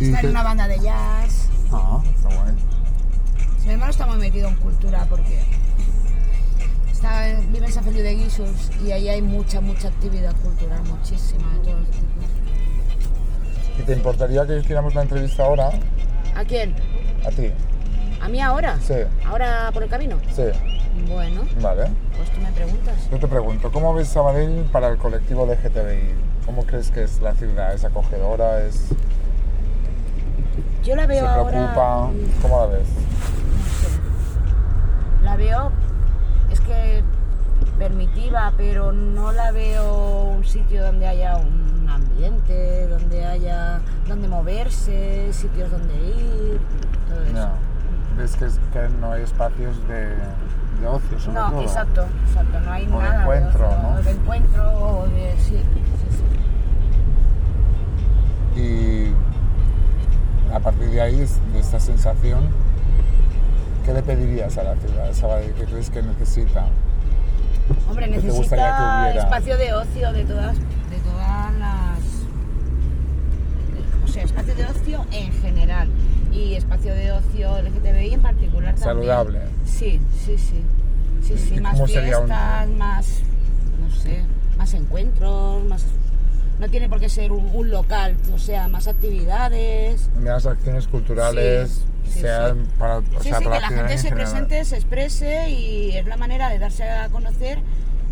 Y está en una banda de jazz. Ah, está guay. Mi hermano está muy metido en cultura porque está, vive en San Feliu de Guíxols y ahí hay mucha, mucha actividad cultural, muchísima de todos los tipos. ¿Y te importaría que hiciéramos la entrevista ahora? ¿A quién? A ti. ¿A mí ahora? Sí. ¿Ahora por el camino? Sí, Bueno, vale. pues tú me preguntas. Yo te pregunto, ¿cómo ves Sabadell para el colectivo LGTBI? ¿Cómo crees que es la ciudad? ¿Es acogedora? ¿Es, Yo la ¿Se veo ahora... preocupa? ¿Cómo la ves? no sé. La veo, es que permitiva, pero no la veo un sitio donde haya un ambiente, donde haya donde moverse, sitios donde ir, todo eso. No. ¿Ves que, es- que no hay espacios de, de ocio, sobre No, todo? exacto, exacto, no hay O de nada encuentro, ocio, ¿no? de encuentro o de sí, sí, sí. Y a partir de ahí, de esta sensación, ¿qué le pedirías a la ciudad Sabadell? ¿Qué crees que necesita? Hombre, ¿Qué necesita espacio de ocio de todas, de todas las. O sea, espacio de ocio en general y espacio de ocio LGTBI en particular también. Saludable. Sí, sí, sí. Sí, ¿Y sí, más un- fiestas, más. No sé, más encuentros, más. No tiene por qué ser un, un local, o sea, más actividades. Unas acciones culturales, Sí, sean sí. para, o sea, para que la gente en se general. presente, se exprese y es la manera de darse a conocer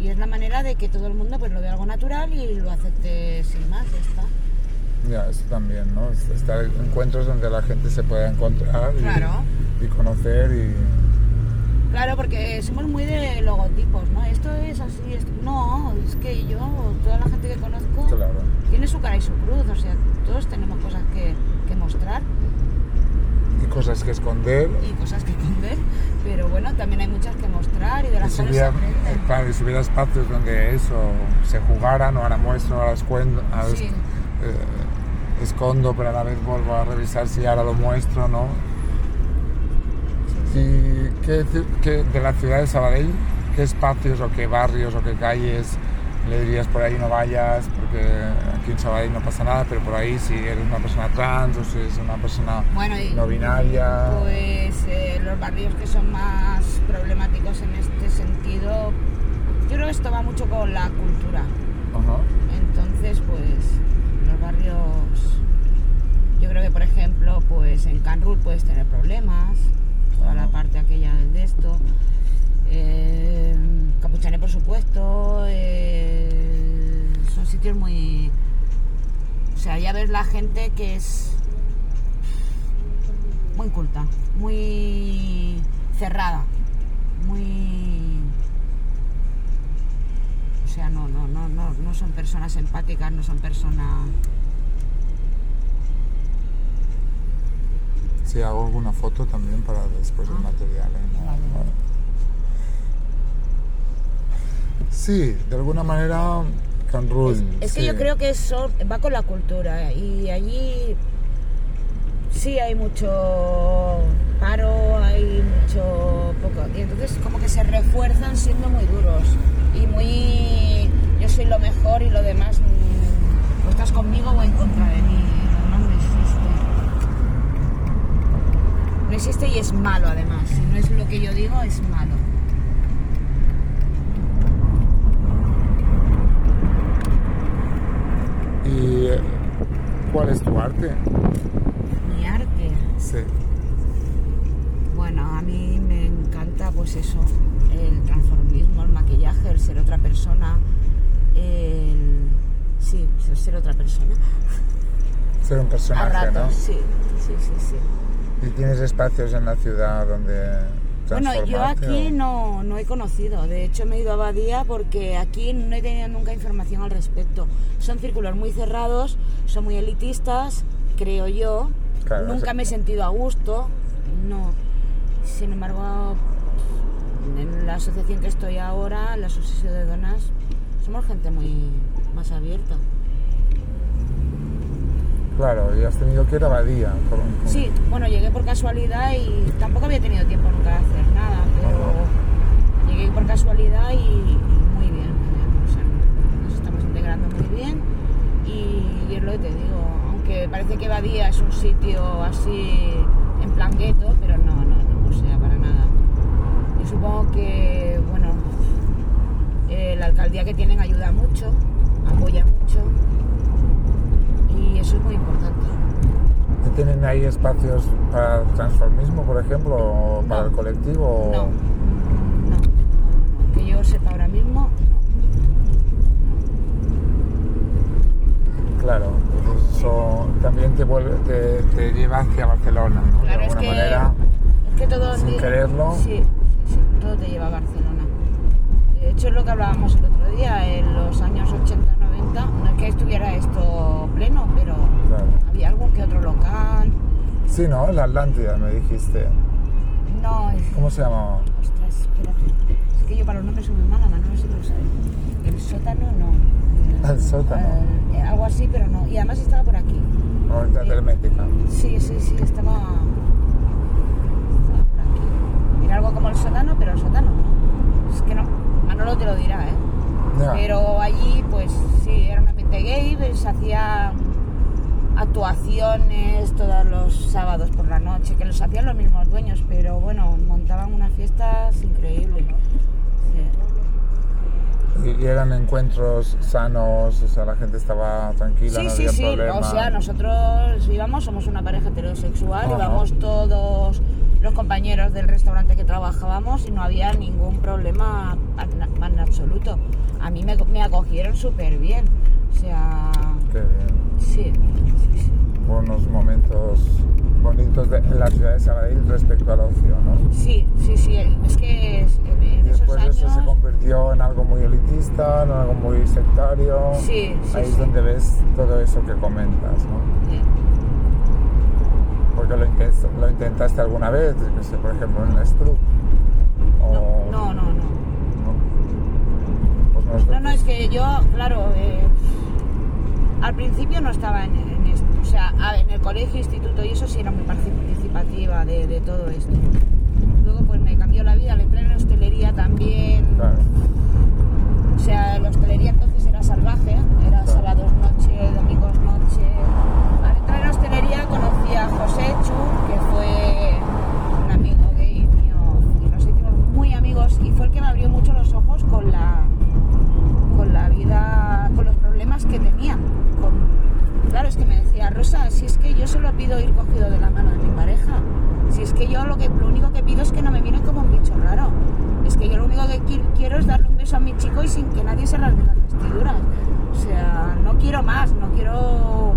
y es la manera de que todo el mundo pues lo vea algo natural y lo acepte sin más, ya está. Ya, eso también, ¿no? Es- Estar en encuentros donde la gente se pueda encontrar y, Claro. y conocer y... Claro, porque somos muy de logotipos, ¿no? Esto es así, esto... no, es que yo, tiene su cara y su cruz, o sea, todos tenemos cosas que, que mostrar Y cosas que esconder. y cosas que esconder, pero bueno, también hay muchas que mostrar y de Y las cuales hubiera, claro, y si hubiera espacios donde eso se jugaran, o ahora muestro, ahora escondo, ahora Sí. es- eh, escondo, pero a la vez vuelvo a revisar si ahora lo muestro, ¿no? ¿Y qué, decir- qué de la ciudad de Sabadell, qué espacios o qué barrios o qué calles le dirías por ahí no vayas? Porque aquí en Sabadell no pasa nada, pero por ahí si eres una persona trans o si eres una persona Bueno, y no binaria. Pues eh, los barrios que son más problemáticos en este sentido, yo creo que esto va mucho con la cultura. Entonces, pues los barrios, yo creo que por ejemplo, pues en Canrul puedes tener problemas, toda la parte aquella de esto. Eh, por supuesto, eh, sitios muy... O sea, ya ves la gente que es muy culta, muy cerrada, muy... O sea, no, no, no, no, no son personas empáticas, no son personas... Si hago alguna foto también para después el Ah. material. ¿eh? No, Vale. no. Sí, de alguna manera, Es, es que sí. yo creo que eso va con la cultura y allí sí hay mucho paro, hay mucho poco. Y entonces como que se refuerzan siendo muy duros y muy yo soy lo mejor y lo demás mm, o estás conmigo o en contra de mí. No existe. No existe y es malo además. Si no es lo que yo digo, es malo. ¿Y eh, cuál es tu arte? Mi arte. Sí. Bueno, a mí me encanta pues eso, el transformismo, el maquillaje, el ser otra persona, el... Sí, ser- otra persona. Ser un personaje, ratos, ¿no? sí, sí, sí, sí. ¿Y tienes espacios en la ciudad donde Bueno, yo aquí no, no he conocido, de hecho me he ido a Badía porque aquí no he tenido nunca información al respecto. Son círculos muy cerrados, son muy elitistas, creo yo. Claro, nunca me he sentido a gusto, no. Sin embargo, en la asociación que estoy ahora, la Asociación de Donas, somos gente muy más abierta. Claro, y has tenido que ir a Badía. con- Sí, bueno, llegué por casualidad y tampoco había tenido tiempo nunca de hacer nada, pero llegué por casualidad y, y muy bien. O sea, nos estamos integrando muy bien y, y es lo que te digo, porque parece que Badía es un sitio así en plan gueto, pero no, no, no, o sea, para nada. Yo supongo que, bueno, eh, la alcaldía que tienen ayuda mucho, apoya mucho eso es muy importante. ¿Tienen ahí espacios para el transformismo, por ejemplo, o para No. el colectivo? No, no, no, que yo sepa ahora mismo, no. Claro, pues eso también te, vuelve, te, te lleva hacia Barcelona, ¿no? Claro, de es alguna que, manera. es que todo... sin quererlo. Sí, sí, todo te lleva a Barcelona. De hecho, es lo que hablábamos el otro día, en los años 80-90, no es que estuviera esto pleno, Claro. había algún que otro local. Sí, ¿no? La Atlántida, me dijiste. No, es... ¿Cómo se llamaba? Ostras, espérate. Es que yo para los nombres soy muy mala, Manolo sí que lo sabe. El sótano no. El sótano. Eh, algo así, pero no. Y además estaba por aquí. Ahorita Sí. Hermética. Sí, sí, sí, estaba, estaba por aquí. Era algo como el sótano, pero el sótano no. Es que no, Manolo te lo dirá, ¿eh? Ya. Pero allí, pues sí, era un ambiente gay, pues, se hacía actuaciones todos los sábados por la noche, que los hacían los mismos dueños, pero bueno, montaban unas fiestas increíbles. Sí. Y, eran encuentros sanos, o sea, la gente estaba tranquila, Sí, no sí, había sí. problema. O sea, nosotros íbamos, somos una pareja heterosexual, Ajá. íbamos todos los compañeros del restaurante que y no había ningún problema en, absoluto. A mí me, me acogieron súper bien. O sea, Qué bien. sí, sí, sí. Buenos momentos bonitos de, en la ciudad de Sabadell respecto al ocio, ¿no? Sí, sí, sí. Es que es- en, en Y esos después años... eso se convirtió en algo muy elitista, en algo muy sectario. Sí, sí, Ahí sí. es donde ves todo eso que comentas, ¿no? Sí. Porque lo, intent- lo intentaste alguna vez, por ejemplo, en el Struck. O, No, no, no, no. ¿no? Pues nosotros- No, no, es que yo, claro, eh, al principio no estaba en, en esto. O sea, en el colegio, instituto y eso sí era muy participativa de, de todo esto. Luego pues me cambió la vida, le entré en hostelería también. Claro. O sea, la hostelería entonces era salvaje, era Claro. sábados noche, domingos noche. Al entrar en la hostelería conocí a José Chu, que fue un amigo gay mío, y nos hicimos muy amigos y fue el que me abrió mucho los ojos con la, con la vida, con los problemas que tenía. Con- claro, es que me decía, Rosa, si es yo solo pido ir cogido de la mano de mi pareja, si es que yo lo, que, lo único que pido es que no me miren como un bicho raro, es que yo lo único que qui- quiero es darle un beso a mi chico y sin que nadie se rasgue las vestiduras. O sea, no quiero más, no quiero...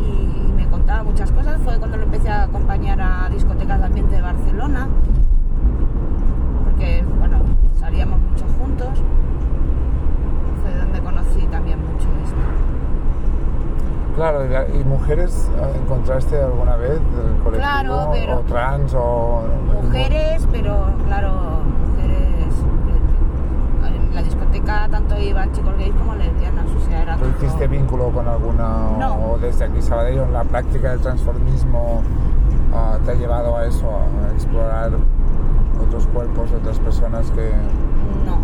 Y, y me contaba muchas cosas, fue cuando lo empecé a acompañar a discotecas de ambiente de Barcelona, porque, bueno, salíamos mucho juntos. Fue donde conocí también mucho esto. Claro, y, mujeres encontraste alguna vez del colectivo? Claro, pero- O trans o... Mujeres, pero claro, mujeres. eh, En la discoteca tanto iban chicos gays como lesbianas, o sea, era ¿Tú todo- hiciste vínculo con alguna No. o desde aquí Sabadell o la práctica del transformismo ah, te ha llevado a eso, a explorar otros cuerpos, otras personas que... No.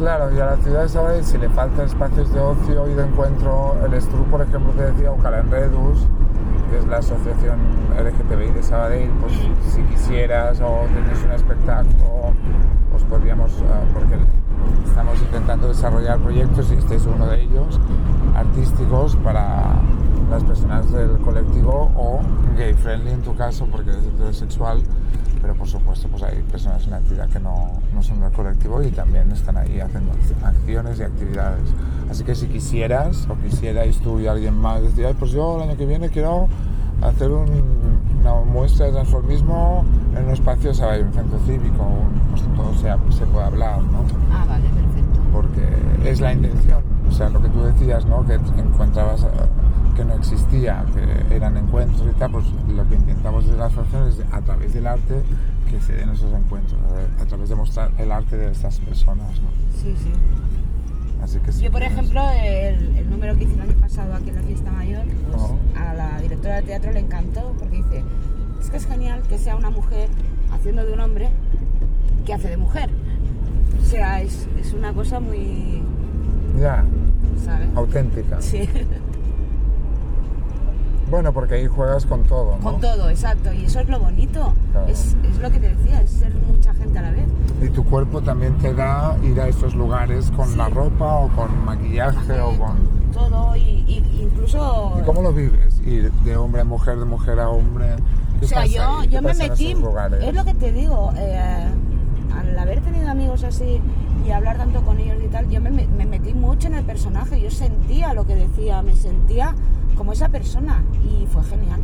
Claro, y a la ciudad de Sabadell si le falta espacios de ocio y de encuentro, el Stru, por ejemplo, te decía, o Calenredus, que es la asociación LGTBI de Sabadell, pues si quisieras o tenéis un espectáculo, os podríamos, ah, porque estamos intentando desarrollar proyectos y este es uno de ellos, artísticos para las personas del colectivo o gay friendly en tu caso, porque eres heterosexual, pero por supuesto pues hay personas en la entidad que no, no son del colectivo y también están ahí haciendo ac- acciones y actividades. Así que si quisieras o quisierais tú y alguien más decir, "Ay, pues yo el año que viene quiero hacer un- una muestra de transformismo en un espacio, ¿sabes? un centro cívico, pues todo sea- se puede hablar, ¿no? Ah, vale, perfecto. porque es la intención. O sea, lo que tú decías, ¿no? Que encontrabas que no existía, que eran encuentros y tal, pues lo que intentamos desde la asociación es a través del arte que se den esos encuentros, a, través de mostrar el arte de estas personas, ¿no? Sí, sí. Así que si Yo, por quieres- ejemplo, el, el número que hice el año pasado aquí en la fiesta mayor, pues, a la directora de teatro le encantó porque dice, es que es genial que sea una mujer haciendo de un hombre que hace de mujer. O sea, es, es una cosa muy, Ya, ¿sabes? auténtica. Sí, Bueno, porque ahí juegas con todo, ¿no? con todo, exacto. Y eso es lo bonito. Claro. Es, es lo que te decía, es ser mucha gente a la vez. Y tu cuerpo también te da ir a estos lugares con Sí. la ropa o con maquillaje o con... todo y, y incluso... ¿Y cómo lo vives? Ir de hombre a mujer, de mujer a hombre. ¿Qué O sea, yo, yo me metí, es lo que te digo, eh, al haber tenido amigos así y hablar tanto con ellos y tal, yo me, me metí mucho en el personaje, yo sentía lo que decía, me sentía como esa persona y fue genial.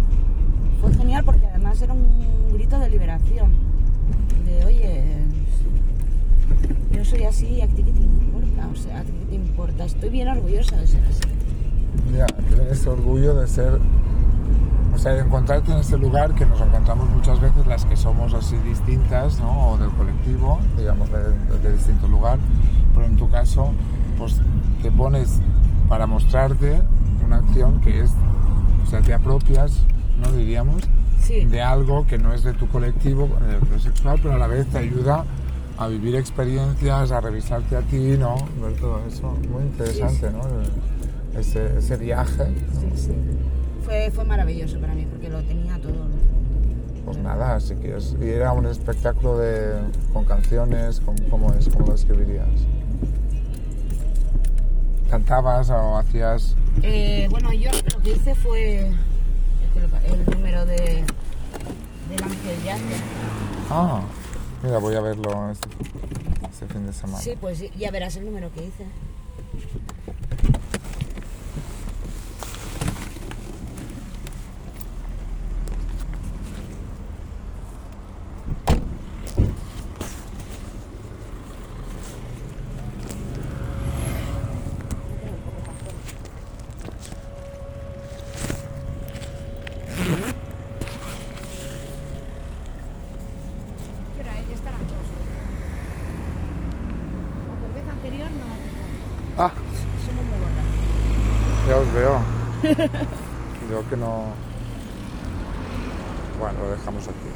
Fue genial porque además era un grito de liberación, de oye, yo soy así a ti qué te importa, o sea, a ti qué te importa, estoy bien orgullosa de ser así. Ya, tener ese orgullo de ser, o sea, de encontrarte en ese lugar que nos encontramos muchas veces las que somos así distintas, ¿no? O del colectivo, digamos, de, de- distinto lugar, pero en tu caso, pues te pones para mostrarte una acción que es, o sea, te apropias, ¿no? Diríamos, Sí. de algo que no es de tu colectivo eh, heterosexual, pero a la vez te ayuda a vivir experiencias, a revisarte a ti, ¿no? Ver todo eso, muy interesante, Sí, sí. ¿no? Ese, ese viaje. ¿no? Sí, sí. Fue, fue maravilloso para mí porque lo tenía todo. Pues nada, si quieres. Y era un espectáculo de, con canciones, con, ¿cómo es? ¿Cómo lo escribirías? ¿Cantabas o hacías.? Eh, bueno, yo lo que hice fue el número de del Ángel Yace. Ah, mira, voy a verlo este, este fin de semana. Sí, pues ya verás el número que hice. ¿Qué hora es? Ya estarán dos. La cerveza anterior no. Ah, Somos muy gordas. ya os Yo que no. Bueno, lo dejamos aquí.